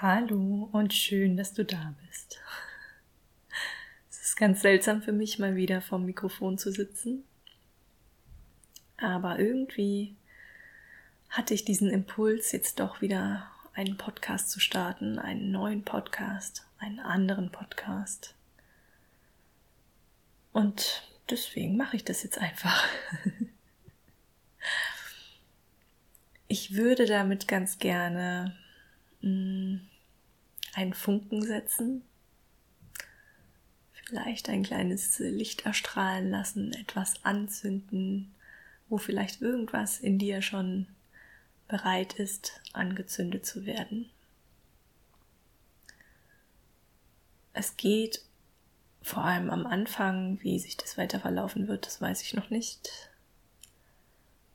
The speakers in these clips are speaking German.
Hallo und schön, dass du da bist. Es ist ganz seltsam für mich, mal wieder vorm Mikrofon zu sitzen. Aber irgendwie hatte ich diesen Impuls, jetzt doch wieder einen Podcast zu starten, einen neuen Podcast, einen anderen Podcast. Und deswegen mache ich das jetzt einfach. Ich würde damit ganz gerne einen Funken setzen, vielleicht ein kleines Licht erstrahlen lassen, etwas anzünden, wo vielleicht irgendwas in dir schon bereit ist, angezündet zu werden. Es geht vor allem am Anfang, wie sich das weiter verlaufen wird, das weiß ich noch nicht,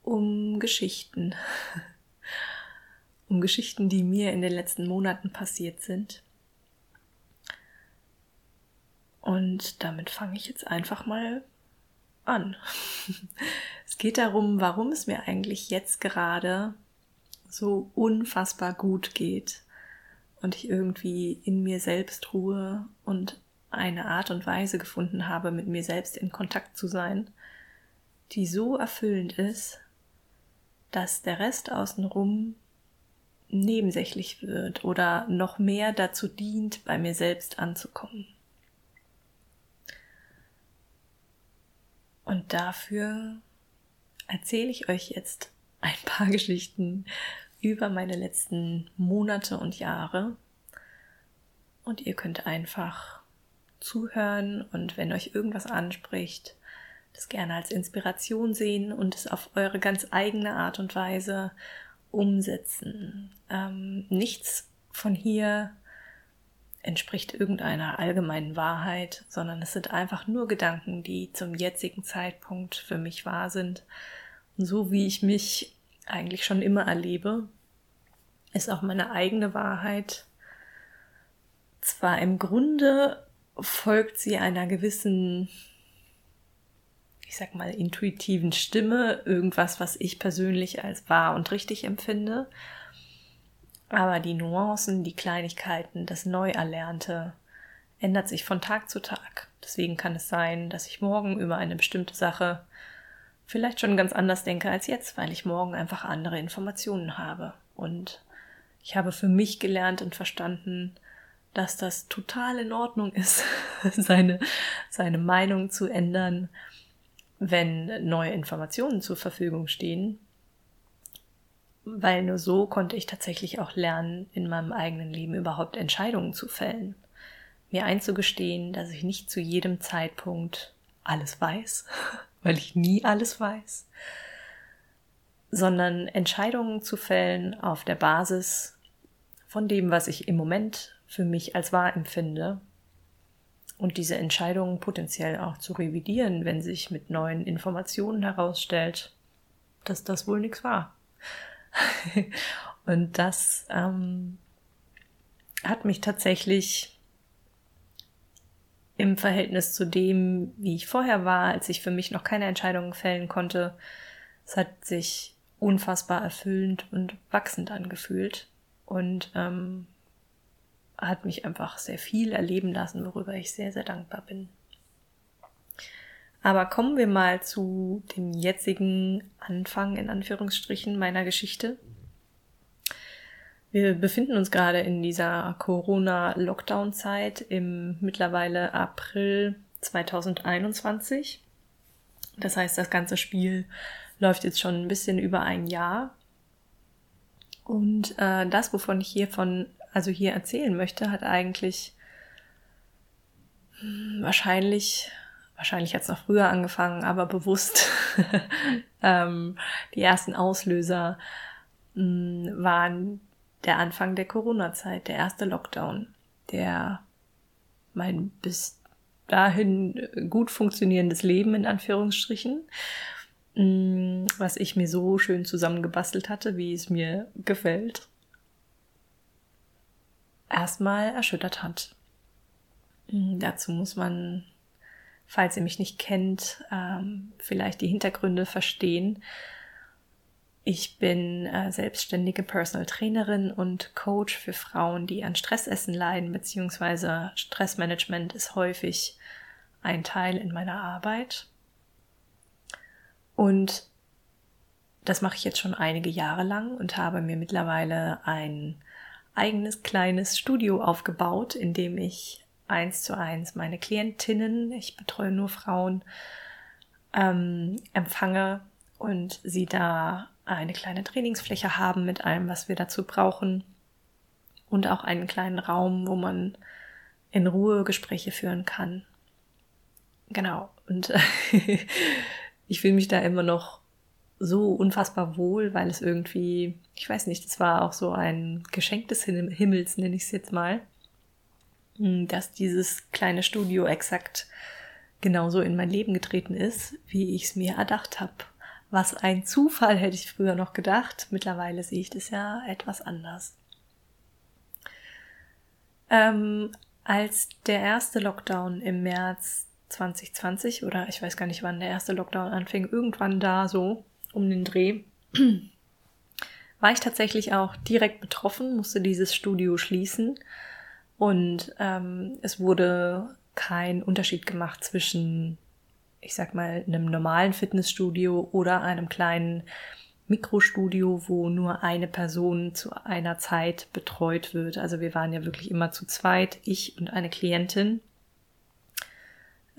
um Geschichten. um Geschichten, die mir in den letzten Monaten passiert sind. Und damit fange ich jetzt einfach mal an. es geht darum, warum es mir eigentlich jetzt gerade so unfassbar gut geht und ich irgendwie in mir selbst ruhe und eine Art und Weise gefunden habe, mit mir selbst in Kontakt zu sein, die so erfüllend ist, dass der Rest außenrum nebensächlich wird oder noch mehr dazu dient, bei mir selbst anzukommen. Und dafür erzähle ich euch jetzt ein paar Geschichten über meine letzten Monate und Jahre. Und ihr könnt einfach zuhören und wenn euch irgendwas anspricht, das gerne als Inspiration sehen und es auf eure ganz eigene Art und Weise umsetzen. Ähm, nichts von hier entspricht irgendeiner allgemeinen Wahrheit, sondern es sind einfach nur Gedanken, die zum jetzigen Zeitpunkt für mich wahr sind. Und so wie ich mich eigentlich schon immer erlebe, ist auch meine eigene Wahrheit. Zwar im Grunde folgt sie einer gewissen ich sag mal, intuitiven Stimme, irgendwas, was ich persönlich als wahr und richtig empfinde. Aber die Nuancen, die Kleinigkeiten, das Neuerlernte ändert sich von Tag zu Tag. Deswegen kann es sein, dass ich morgen über eine bestimmte Sache vielleicht schon ganz anders denke als jetzt, weil ich morgen einfach andere Informationen habe. Und ich habe für mich gelernt und verstanden, dass das total in Ordnung ist, seine, seine Meinung zu ändern wenn neue Informationen zur Verfügung stehen, weil nur so konnte ich tatsächlich auch lernen, in meinem eigenen Leben überhaupt Entscheidungen zu fällen. Mir einzugestehen, dass ich nicht zu jedem Zeitpunkt alles weiß, weil ich nie alles weiß, sondern Entscheidungen zu fällen auf der Basis von dem, was ich im Moment für mich als wahr empfinde und diese Entscheidungen potenziell auch zu revidieren, wenn sich mit neuen Informationen herausstellt, dass das wohl nichts war. und das ähm, hat mich tatsächlich im Verhältnis zu dem, wie ich vorher war, als ich für mich noch keine Entscheidungen fällen konnte, es hat sich unfassbar erfüllend und wachsend angefühlt. Und ähm, hat mich einfach sehr viel erleben lassen, worüber ich sehr, sehr dankbar bin. Aber kommen wir mal zu dem jetzigen Anfang in Anführungsstrichen meiner Geschichte. Wir befinden uns gerade in dieser Corona-Lockdown-Zeit im mittlerweile April 2021. Das heißt, das ganze Spiel läuft jetzt schon ein bisschen über ein Jahr. Und äh, das, wovon ich hier von also hier erzählen möchte, hat eigentlich hm, wahrscheinlich, wahrscheinlich es noch früher angefangen, aber bewusst ähm, die ersten Auslöser mh, hm, waren der Anfang der Corona-Zeit, der erste Lockdown, der mein bis dahin gut funktionierendes Leben in Anführungsstrichen, mh, hm, was ich mir so schön zusammengebastelt hatte, wie es mir gefällt, erstmal erschüttert hat. Mhm, dazu muss man, falls ihr mich nicht kennt, ähm, vielleicht die Hintergründe verstehen. Ich bin äh, selbstständige Personal Trainerin und Coach für Frauen, die an Stressessen leiden, beziehungsweise Stressmanagement ist häufig ein Teil in meiner Arbeit. Und das mache ich jetzt schon einige Jahre lang und habe mir mittlerweile ein eigenes kleines Studio aufgebaut, in dem ich eins zu eins meine Klientinnen, ich betreue nur Frauen, ähm, empfange und sie da eine kleine Trainingsfläche haben mit allem, was wir dazu brauchen und auch einen kleinen Raum, wo man in Ruhe Gespräche führen kann. Genau. Und ich fühle mich da immer noch so unfassbar wohl, weil es irgendwie, ich weiß nicht, das war auch so ein Geschenk des Himmels, nenne ich es jetzt mal, hm, dass dieses kleine Studio exakt genauso in mein Leben getreten ist, wie ich es mir erdacht habe. Was ein Zufall hätte ich früher noch gedacht. Mittlerweile sehe ich das ja etwas anders. Ähm, als der erste Lockdown im März 2020 oder ich weiß gar nicht, wann der erste Lockdown anfing, irgendwann da so um den Dreh, war ich tatsächlich auch direkt betroffen, musste dieses Studio schließen und ähm, es wurde kein Unterschied gemacht zwischen, ich sag mal, einem normalen Fitnessstudio oder einem kleinen Mikrostudio, wo nur eine Person zu einer Zeit betreut wird. Also wir waren ja wirklich immer zu zweit, ich und eine Klientin.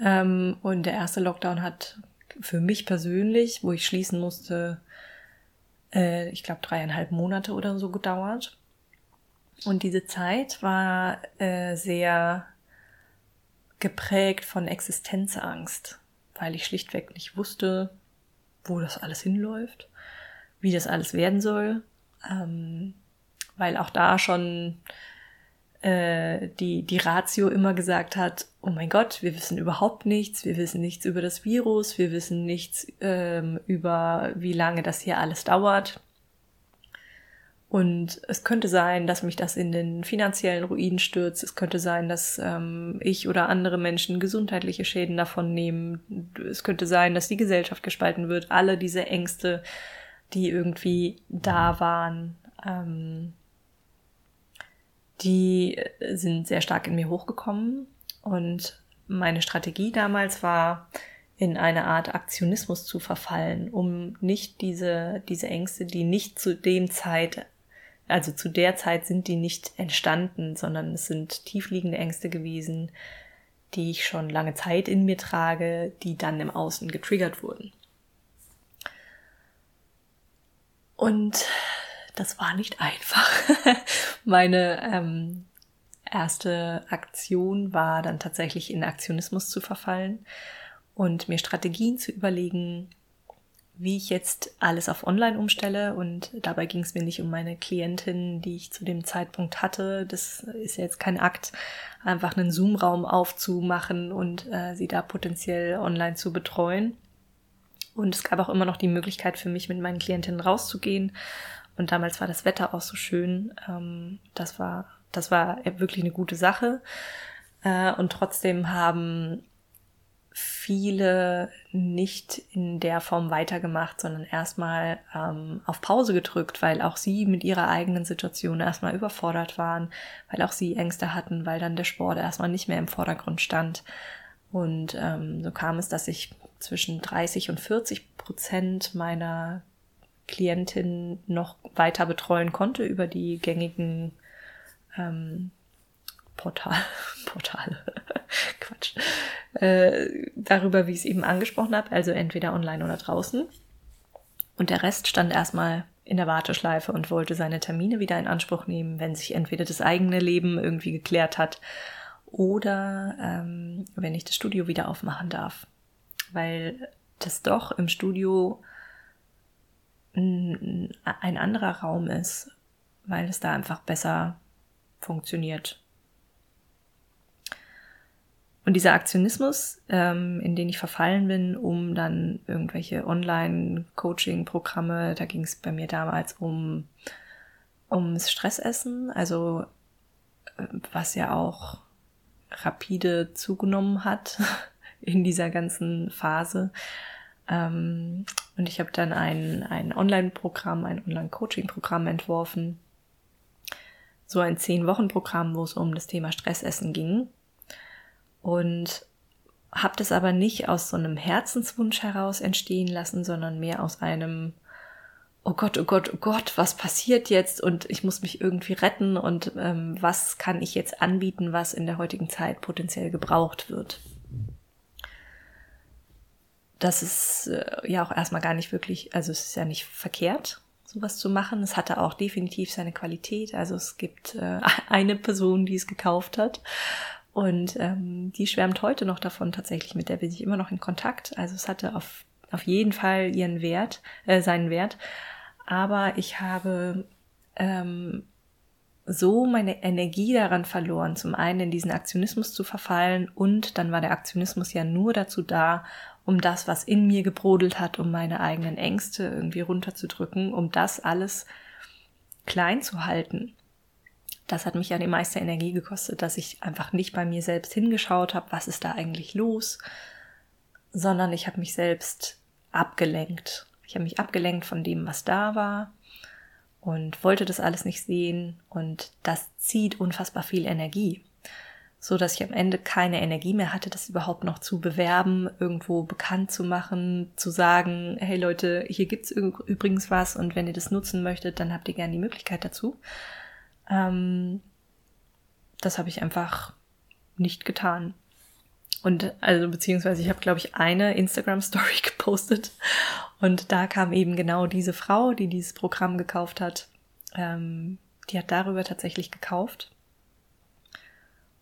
Ähm, und der erste Lockdown hat für mich persönlich, wo ich schließen musste, äh, ich glaube dreieinhalb Monate oder so gedauert. Und diese Zeit war äh, sehr geprägt von Existenzangst, weil ich schlichtweg nicht wusste, wo das alles hinläuft, wie das alles werden soll, ähm, weil auch da schon äh, die, die Ratio immer gesagt hat, oh mein Gott, wir wissen überhaupt nichts, wir wissen nichts über das Virus, wir wissen nichts ähm, über, wie lange das hier alles dauert. Und es könnte sein, dass mich das in den finanziellen Ruin stürzt. Es könnte sein, dass ähm, ich oder andere Menschen gesundheitliche Schäden davon nehmen. Es könnte sein, dass die Gesellschaft gespalten wird. Alle diese Ängste, die irgendwie da waren, ähm, die sind sehr stark in mir hochgekommen. Und meine Strategie damals war, in eine Art Aktionismus zu verfallen, um nicht diese, diese Ängste, die nicht zu dem Zeit, also zu der Zeit sind die nicht entstanden, sondern es sind tiefliegende Ängste gewesen, die ich schon lange Zeit in mir trage, die dann im Außen getriggert wurden. Und das war nicht einfach. Meine ähm, erste Aktion war dann tatsächlich in Aktionismus zu verfallen und mir Strategien zu überlegen, wie ich jetzt alles auf Online umstelle. Und dabei ging es mir nicht um meine Klientin, die ich zu dem Zeitpunkt hatte. Das ist jetzt kein Akt, einfach einen Zoom-Raum aufzumachen und äh, sie da potenziell online zu betreuen. Und es gab auch immer noch die Möglichkeit für mich, mit meinen Klientinnen rauszugehen und damals war das Wetter auch so schön. Ähm, das war, das war wirklich eine gute Sache. Äh, und trotzdem haben viele nicht in der Form weitergemacht, sondern erstmal ähm, auf Pause gedrückt, weil auch sie mit ihrer eigenen Situation erstmal überfordert waren, weil auch sie Ängste hatten, weil dann der Sport erstmal nicht mehr im Vordergrund stand. Und ähm, so kam es, dass ich zwischen 30 und 40 Prozent meiner Klientin noch weiter betreuen konnte über die gängigen ähm, Portal, Portale, Quatsch, äh, darüber, wie ich es eben angesprochen habe, also entweder online oder draußen. Und der Rest stand erstmal in der Warteschleife und wollte seine Termine wieder in Anspruch nehmen, wenn sich entweder das eigene Leben irgendwie geklärt hat oder ähm, wenn ich das Studio wieder aufmachen darf. Weil das doch im Studio ein anderer Raum ist, weil es da einfach besser funktioniert. Und dieser Aktionismus, ähm, in den ich verfallen bin, um dann irgendwelche Online-Coaching-Programme, da ging es bei mir damals um ums Stressessen, also äh, was ja auch rapide zugenommen hat in dieser ganzen Phase, Ähm, und ich habe dann ein, ein Online-Programm, ein Online-Coaching-Programm entworfen. So ein Zehn-Wochen-Programm, wo es um das Thema Stressessen ging. Und habe das aber nicht aus so einem Herzenswunsch heraus entstehen lassen, sondern mehr aus einem oh Gott, oh Gott, oh Gott, was passiert jetzt und ich muss mich irgendwie retten und ähm, was kann ich jetzt anbieten, was in der heutigen Zeit potenziell gebraucht wird. Das ist äh, ja auch erstmal gar nicht wirklich, also es ist ja nicht verkehrt, sowas zu machen. Es hatte auch definitiv seine Qualität. Also es gibt äh, eine Person, die es gekauft hat und ähm, die schwärmt heute noch davon tatsächlich, mit der bin ich immer noch in Kontakt. Also es hatte auf, auf jeden Fall ihren Wert, äh, seinen Wert aber ich habe ähm, so meine Energie daran verloren, zum einen in diesen Aktionismus zu verfallen und dann war der Aktionismus ja nur dazu da, um das, was in mir gebrodelt hat, um meine eigenen Ängste irgendwie runterzudrücken, um das alles klein zu halten. Das hat mich ja die meiste Energie gekostet, dass ich einfach nicht bei mir selbst hingeschaut habe, was ist da eigentlich los, sondern ich habe mich selbst abgelenkt ich habe mich abgelenkt von dem, was da war und wollte das alles nicht sehen und das zieht unfassbar viel Energie, so dass ich am Ende keine Energie mehr hatte, das überhaupt noch zu bewerben, irgendwo bekannt zu machen, zu sagen, hey Leute, hier gibt's übrigens was und wenn ihr das nutzen möchtet, dann habt ihr gerne die Möglichkeit dazu. Ähm, das habe ich einfach nicht getan. Und also beziehungsweise ich habe, glaube ich, eine Instagram-Story gepostet und da kam eben genau diese Frau, die dieses Programm gekauft hat. Ähm, die hat darüber tatsächlich gekauft.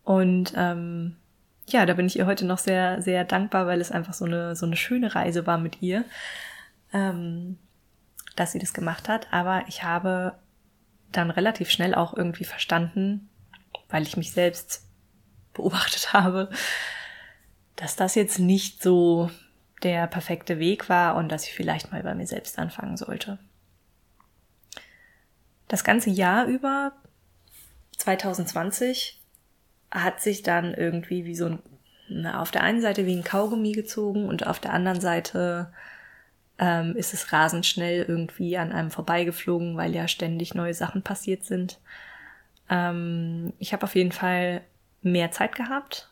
Und ähm, ja, da bin ich ihr heute noch sehr, sehr dankbar, weil es einfach so eine, so eine schöne Reise war mit ihr, ähm, dass sie das gemacht hat. Aber ich habe dann relativ schnell auch irgendwie verstanden, weil ich mich selbst beobachtet habe, dass das jetzt nicht so der perfekte Weg war und dass ich vielleicht mal bei mir selbst anfangen sollte. Das ganze Jahr über, 2020, hat sich dann irgendwie wie so ein, na, auf der einen Seite wie ein Kaugummi gezogen und auf der anderen Seite ähm, ist es rasend schnell irgendwie an einem vorbeigeflogen, weil ja ständig neue Sachen passiert sind. Ähm, ich habe auf jeden Fall mehr Zeit gehabt,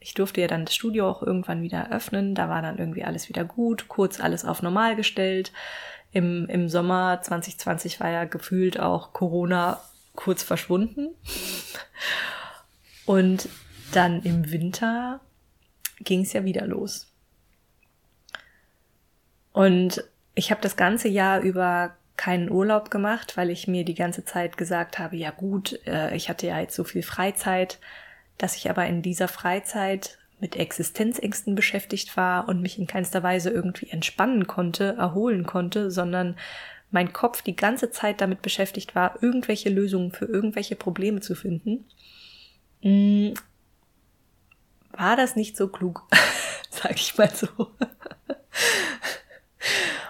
ich durfte ja dann das Studio auch irgendwann wieder öffnen. Da war dann irgendwie alles wieder gut, kurz alles auf normal gestellt. Im, im Sommer 2020 war ja gefühlt auch Corona kurz verschwunden. Und dann im Winter ging es ja wieder los. Und ich habe das ganze Jahr über keinen Urlaub gemacht, weil ich mir die ganze Zeit gesagt habe, ja gut, äh, ich hatte ja jetzt so viel Freizeit, dass ich aber in dieser Freizeit mit Existenzängsten beschäftigt war und mich in keinster Weise irgendwie entspannen konnte, erholen konnte, sondern mein Kopf die ganze Zeit damit beschäftigt war, irgendwelche Lösungen für irgendwelche Probleme zu finden, mm, war das nicht so klug, sag ich mal so.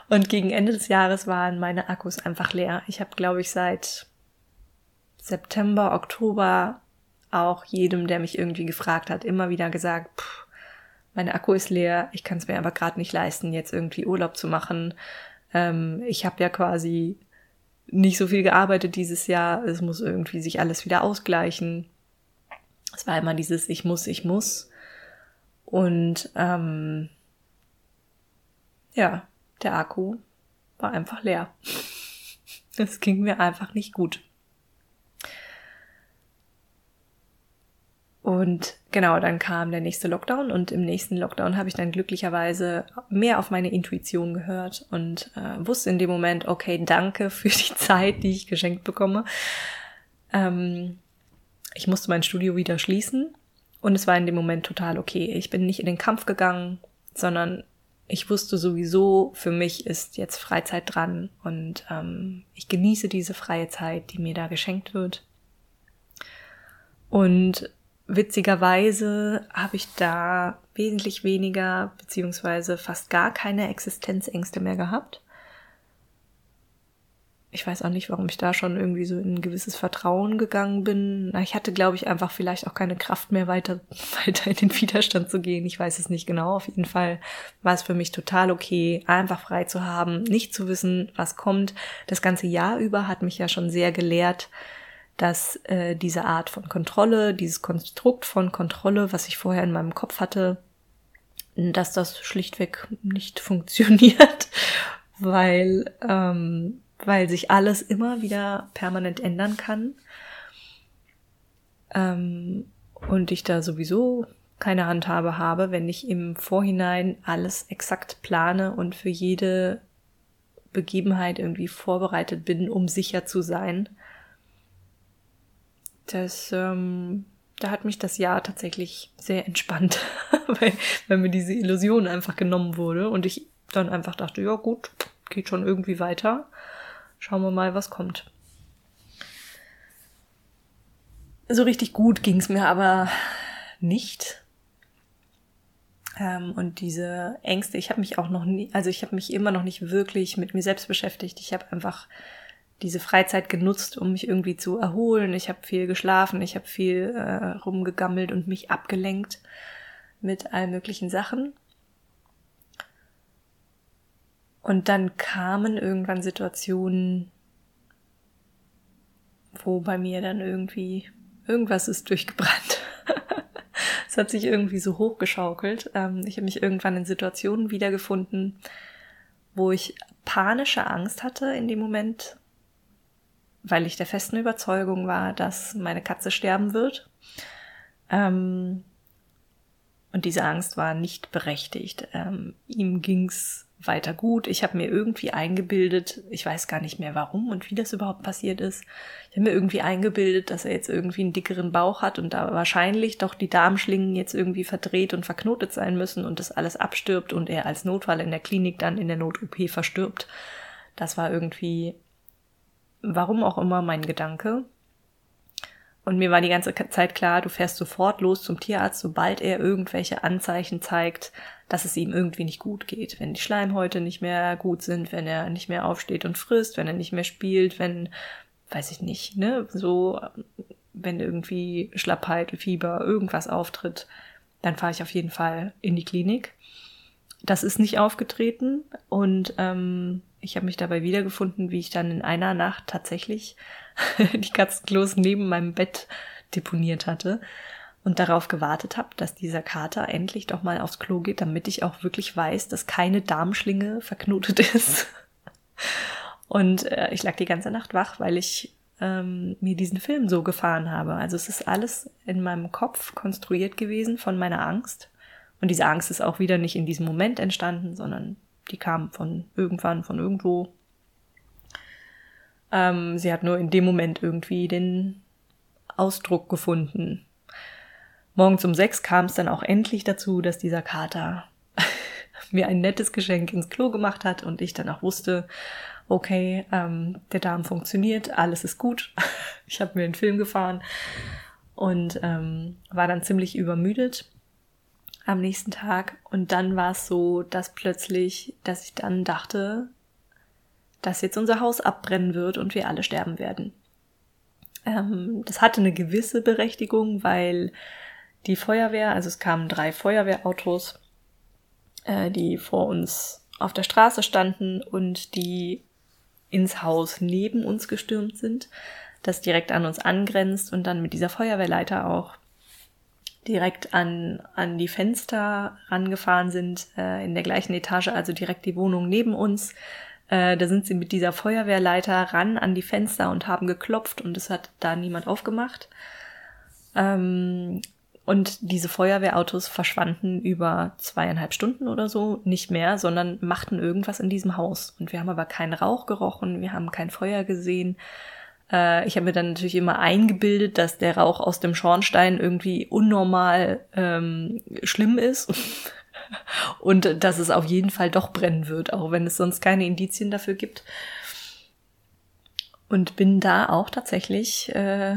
Und gegen Ende des Jahres waren meine Akkus einfach leer. Ich habe, glaube ich, seit September, Oktober auch jedem, der mich irgendwie gefragt hat, immer wieder gesagt, pff, meine Akku ist leer, ich kann es mir aber gerade nicht leisten, jetzt irgendwie Urlaub zu machen. Ähm, ich habe ja quasi nicht so viel gearbeitet dieses Jahr, es muss irgendwie sich alles wieder ausgleichen. Es war immer dieses Ich muss, ich muss. Und ähm, ja, der Akku war einfach leer. Es ging mir einfach nicht gut. Und genau, dann kam der nächste Lockdown und im nächsten Lockdown habe ich dann glücklicherweise mehr auf meine Intuition gehört und äh, wusste in dem Moment, okay, danke für die Zeit, die ich geschenkt bekomme. Ähm, ich musste mein Studio wieder schließen und es war in dem Moment total okay. Ich bin nicht in den Kampf gegangen, sondern ich wusste sowieso, für mich ist jetzt Freizeit dran und ähm, ich genieße diese freie Zeit, die mir da geschenkt wird. Und witzigerweise habe ich da wesentlich weniger beziehungsweise fast gar keine Existenzängste mehr gehabt. Ich weiß auch nicht, warum ich da schon irgendwie so in ein gewisses Vertrauen gegangen bin. Ich hatte, glaube ich, einfach vielleicht auch keine Kraft mehr weiter, weiter in den Widerstand zu gehen. Ich weiß es nicht genau. Auf jeden Fall war es für mich total okay, einfach frei zu haben, nicht zu wissen, was kommt. Das ganze Jahr über hat mich ja schon sehr gelehrt, dass äh, diese Art von Kontrolle, dieses Konstrukt von Kontrolle, was ich vorher in meinem Kopf hatte, dass das schlichtweg nicht funktioniert, weil ähm, weil sich alles immer wieder permanent ändern kann. Ähm, und ich da sowieso keine Handhabe habe, wenn ich im Vorhinein alles exakt plane und für jede Begebenheit irgendwie vorbereitet bin, um sicher zu sein. Das, ähm, da hat mich das Jahr tatsächlich sehr entspannt, weil, weil mir diese Illusion einfach genommen wurde und ich dann einfach dachte, ja gut, geht schon irgendwie weiter. Schauen wir mal, was kommt. So richtig gut ging es mir aber nicht. Ähm, und diese Ängste, ich habe mich auch noch nie, also ich habe mich immer noch nicht wirklich mit mir selbst beschäftigt. Ich habe einfach diese Freizeit genutzt, um mich irgendwie zu erholen. Ich habe viel geschlafen, ich habe viel äh, rumgegammelt und mich abgelenkt mit allen möglichen Sachen. Und dann kamen irgendwann Situationen, wo bei mir dann irgendwie irgendwas ist durchgebrannt. es hat sich irgendwie so hochgeschaukelt. Ähm, ich habe mich irgendwann in Situationen wiedergefunden, wo ich panische Angst hatte in dem Moment, weil ich der festen Überzeugung war, dass meine Katze sterben wird. Ähm, und diese Angst war nicht berechtigt. Ähm, ihm ging's weiter gut. Ich habe mir irgendwie eingebildet, ich weiß gar nicht mehr warum und wie das überhaupt passiert ist. Ich habe mir irgendwie eingebildet, dass er jetzt irgendwie einen dickeren Bauch hat und da wahrscheinlich doch die Darmschlingen jetzt irgendwie verdreht und verknotet sein müssen und das alles abstirbt und er als Notfall in der Klinik dann in der Not-OP verstirbt. Das war irgendwie, warum auch immer, mein Gedanke. Und mir war die ganze Zeit klar, du fährst sofort los zum Tierarzt, sobald er irgendwelche Anzeichen zeigt, dass es ihm irgendwie nicht gut geht. Wenn die Schleimhäute nicht mehr gut sind, wenn er nicht mehr aufsteht und frisst, wenn er nicht mehr spielt, wenn, weiß ich nicht, ne, so, wenn irgendwie Schlappheit, Fieber, irgendwas auftritt, dann fahre ich auf jeden Fall in die Klinik. Das ist nicht aufgetreten und ähm, ich habe mich dabei wiedergefunden, wie ich dann in einer Nacht tatsächlich die Katzenklos neben meinem Bett deponiert hatte und darauf gewartet habe, dass dieser Kater endlich doch mal aufs Klo geht, damit ich auch wirklich weiß, dass keine Darmschlinge verknotet ist. Und äh, ich lag die ganze Nacht wach, weil ich ähm, mir diesen Film so gefahren habe. Also es ist alles in meinem Kopf konstruiert gewesen von meiner Angst. Und diese Angst ist auch wieder nicht in diesem Moment entstanden, sondern die kam von irgendwann, von irgendwo. Ähm, sie hat nur in dem Moment irgendwie den Ausdruck gefunden. Morgens um sechs kam es dann auch endlich dazu, dass dieser Kater mir ein nettes Geschenk ins Klo gemacht hat und ich dann auch wusste, okay, ähm, der Darm funktioniert, alles ist gut. ich habe mir einen Film gefahren und ähm, war dann ziemlich übermüdet am nächsten Tag. Und dann war es so, dass plötzlich, dass ich dann dachte, dass jetzt unser Haus abbrennen wird und wir alle sterben werden. Ähm, das hatte eine gewisse Berechtigung, weil die Feuerwehr, also es kamen drei Feuerwehrautos, äh, die vor uns auf der Straße standen und die ins Haus neben uns gestürmt sind, das direkt an uns angrenzt und dann mit dieser Feuerwehrleiter auch direkt an, an die Fenster rangefahren sind, äh, in der gleichen Etage, also direkt die Wohnung neben uns. Äh, da sind sie mit dieser Feuerwehrleiter ran an die Fenster und haben geklopft und es hat da niemand aufgemacht. Ähm, und diese Feuerwehrautos verschwanden über zweieinhalb Stunden oder so nicht mehr, sondern machten irgendwas in diesem Haus. Und wir haben aber keinen Rauch gerochen, wir haben kein Feuer gesehen. Äh, ich habe mir dann natürlich immer eingebildet, dass der Rauch aus dem Schornstein irgendwie unnormal ähm, schlimm ist. Und dass es auf jeden Fall doch brennen wird, auch wenn es sonst keine Indizien dafür gibt. Und bin da auch tatsächlich äh,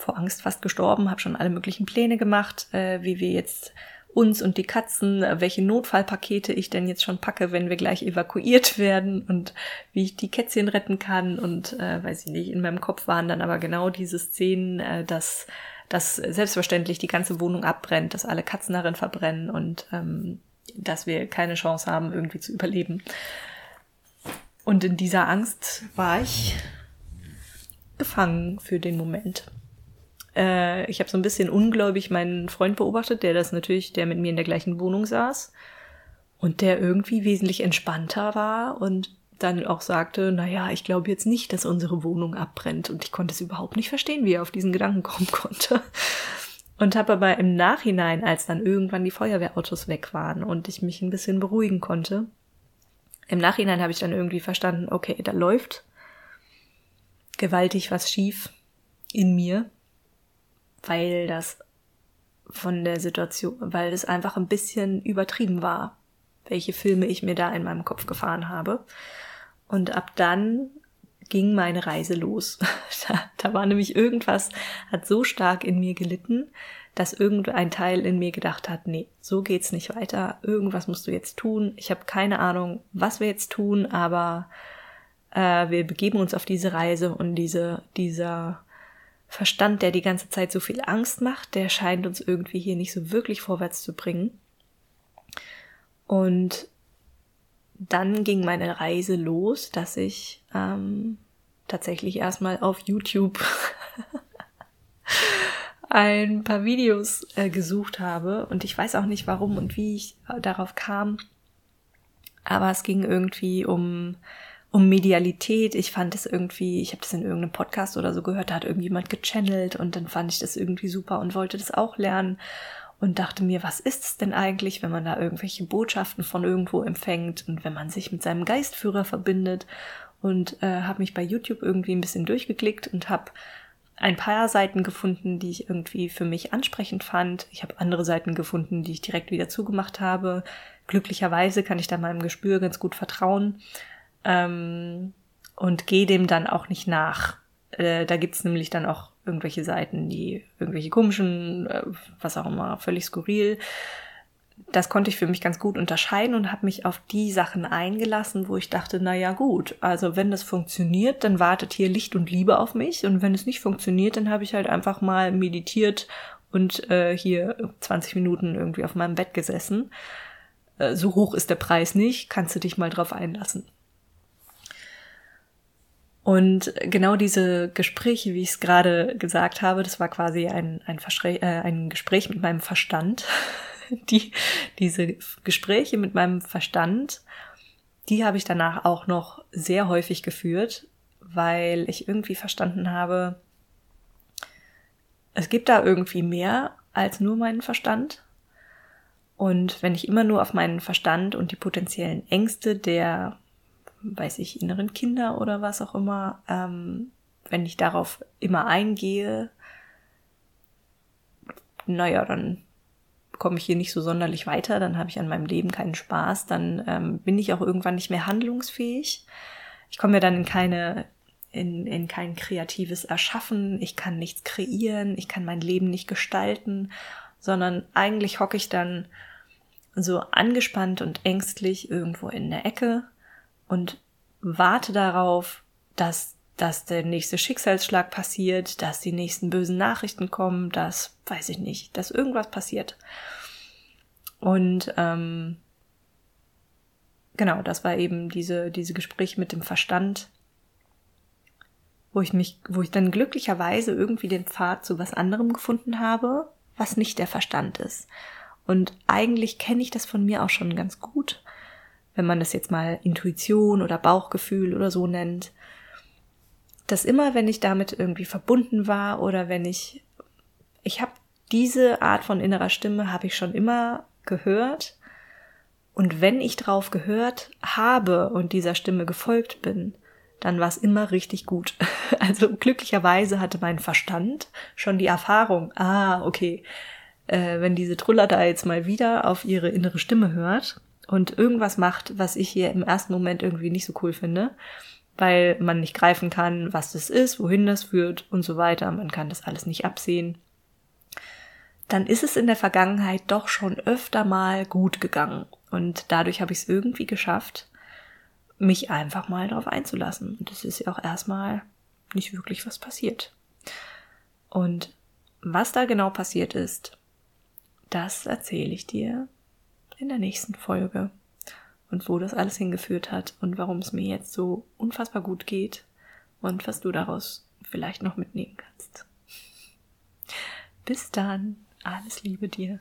vor Angst fast gestorben, habe schon alle möglichen Pläne gemacht, äh, wie wir jetzt uns und die Katzen, welche Notfallpakete ich denn jetzt schon packe, wenn wir gleich evakuiert werden und wie ich die Kätzchen retten kann und äh, weiß ich nicht, in meinem Kopf waren dann aber genau diese Szenen, äh, dass dass selbstverständlich die ganze Wohnung abbrennt, dass alle Katzen darin verbrennen und ähm, dass wir keine Chance haben, irgendwie zu überleben. Und in dieser Angst war ich gefangen für den Moment. Äh, ich habe so ein bisschen ungläubig meinen Freund beobachtet, der das natürlich, der mit mir in der gleichen Wohnung saß und der irgendwie wesentlich entspannter war und dann auch sagte, naja, ich glaube jetzt nicht, dass unsere Wohnung abbrennt. Und ich konnte es überhaupt nicht verstehen, wie er auf diesen Gedanken kommen konnte. Und habe aber im Nachhinein, als dann irgendwann die Feuerwehrautos weg waren und ich mich ein bisschen beruhigen konnte, im Nachhinein habe ich dann irgendwie verstanden, okay, da läuft gewaltig was schief in mir, weil das von der Situation, weil es einfach ein bisschen übertrieben war, welche Filme ich mir da in meinem Kopf gefahren habe. Und ab dann ging meine Reise los. da, da war nämlich irgendwas, hat so stark in mir gelitten, dass irgendein Teil in mir gedacht hat, nee, so geht's nicht weiter, irgendwas musst du jetzt tun. Ich habe keine Ahnung, was wir jetzt tun, aber äh, wir begeben uns auf diese Reise und diese, dieser Verstand, der die ganze Zeit so viel Angst macht, der scheint uns irgendwie hier nicht so wirklich vorwärts zu bringen. Und dann ging meine Reise los, dass ich ähm, tatsächlich erstmal auf YouTube ein paar Videos äh, gesucht habe und ich weiß auch nicht warum und wie ich darauf kam, aber es ging irgendwie um um Medialität. Ich fand es irgendwie, ich habe das in irgendeinem Podcast oder so gehört, da hat irgendjemand gechannelt und dann fand ich das irgendwie super und wollte das auch lernen und dachte mir, was ist es denn eigentlich, wenn man da irgendwelche Botschaften von irgendwo empfängt und wenn man sich mit seinem Geistführer verbindet und äh, habe mich bei YouTube irgendwie ein bisschen durchgeklickt und habe ein paar Seiten gefunden, die ich irgendwie für mich ansprechend fand. Ich habe andere Seiten gefunden, die ich direkt wieder zugemacht habe. Glücklicherweise kann ich da meinem Gespür ganz gut vertrauen ähm, und gehe dem dann auch nicht nach. Äh, da gibt's nämlich dann auch irgendwelche Seiten, die irgendwelche komischen, äh, was auch immer, völlig skurril. Das konnte ich für mich ganz gut unterscheiden und habe mich auf die Sachen eingelassen, wo ich dachte, na ja gut, also wenn das funktioniert, dann wartet hier Licht und Liebe auf mich und wenn es nicht funktioniert, dann habe ich halt einfach mal meditiert und äh, hier 20 Minuten irgendwie auf meinem Bett gesessen. Äh, so hoch ist der Preis nicht, kannst du dich mal drauf einlassen. Und genau diese Gespräche, wie ich es gerade gesagt habe, das war quasi ein, ein, äh, ein Gespräch mit meinem Verstand. Die, diese Gespräche mit meinem Verstand, die habe ich danach auch noch sehr häufig geführt, weil ich irgendwie verstanden habe, es gibt da irgendwie mehr als nur meinen Verstand. Und wenn ich immer nur auf meinen Verstand und die potenziellen Ängste der weiß ich, inneren Kinder oder was auch immer, ähm, wenn ich darauf immer eingehe, naja, dann komme ich hier nicht so sonderlich weiter, dann habe ich an meinem Leben keinen Spaß, dann ähm, bin ich auch irgendwann nicht mehr handlungsfähig. Ich komme ja dann in keine, in, in kein kreatives Erschaffen, ich kann nichts kreieren, ich kann mein Leben nicht gestalten, sondern eigentlich hocke ich dann so angespannt und ängstlich irgendwo in der Ecke und warte darauf, dass, dass der nächste Schicksalsschlag passiert, dass die nächsten bösen Nachrichten kommen, dass, weiß ich nicht, dass irgendwas passiert. Und ähm, genau, das war eben diese, diese Gespräche mit dem Verstand, wo ich mich, wo ich dann glücklicherweise irgendwie den Pfad zu was anderem gefunden habe, was nicht der Verstand ist. Und eigentlich kenne ich das von mir auch schon ganz gut wenn man das jetzt mal Intuition oder Bauchgefühl oder so nennt, dass immer, wenn ich damit irgendwie verbunden war oder wenn ich, ich habe diese Art von innerer Stimme habe ich schon immer gehört und wenn ich drauf gehört habe und dieser Stimme gefolgt bin, dann war es immer richtig gut. Also glücklicherweise hatte mein Verstand schon die Erfahrung, ah, okay, äh, wenn diese Truller da jetzt mal wieder auf ihre innere Stimme hört, und irgendwas macht, was ich hier im ersten Moment irgendwie nicht so cool finde, weil man nicht greifen kann, was das ist, wohin das führt und so weiter. Man kann das alles nicht absehen. dann ist es in der Vergangenheit doch schon öfter mal gut gegangen. Und dadurch habe ich es irgendwie geschafft, mich einfach mal darauf einzulassen. Und es ist ja auch erstmal nicht wirklich was passiert. Und was da genau passiert ist, das erzähle ich dir in der nächsten Folge. Und wo das alles hingeführt hat und warum es mir jetzt so unfassbar gut geht und was du daraus vielleicht noch mitnehmen kannst. Bis dann, alles Liebe dir.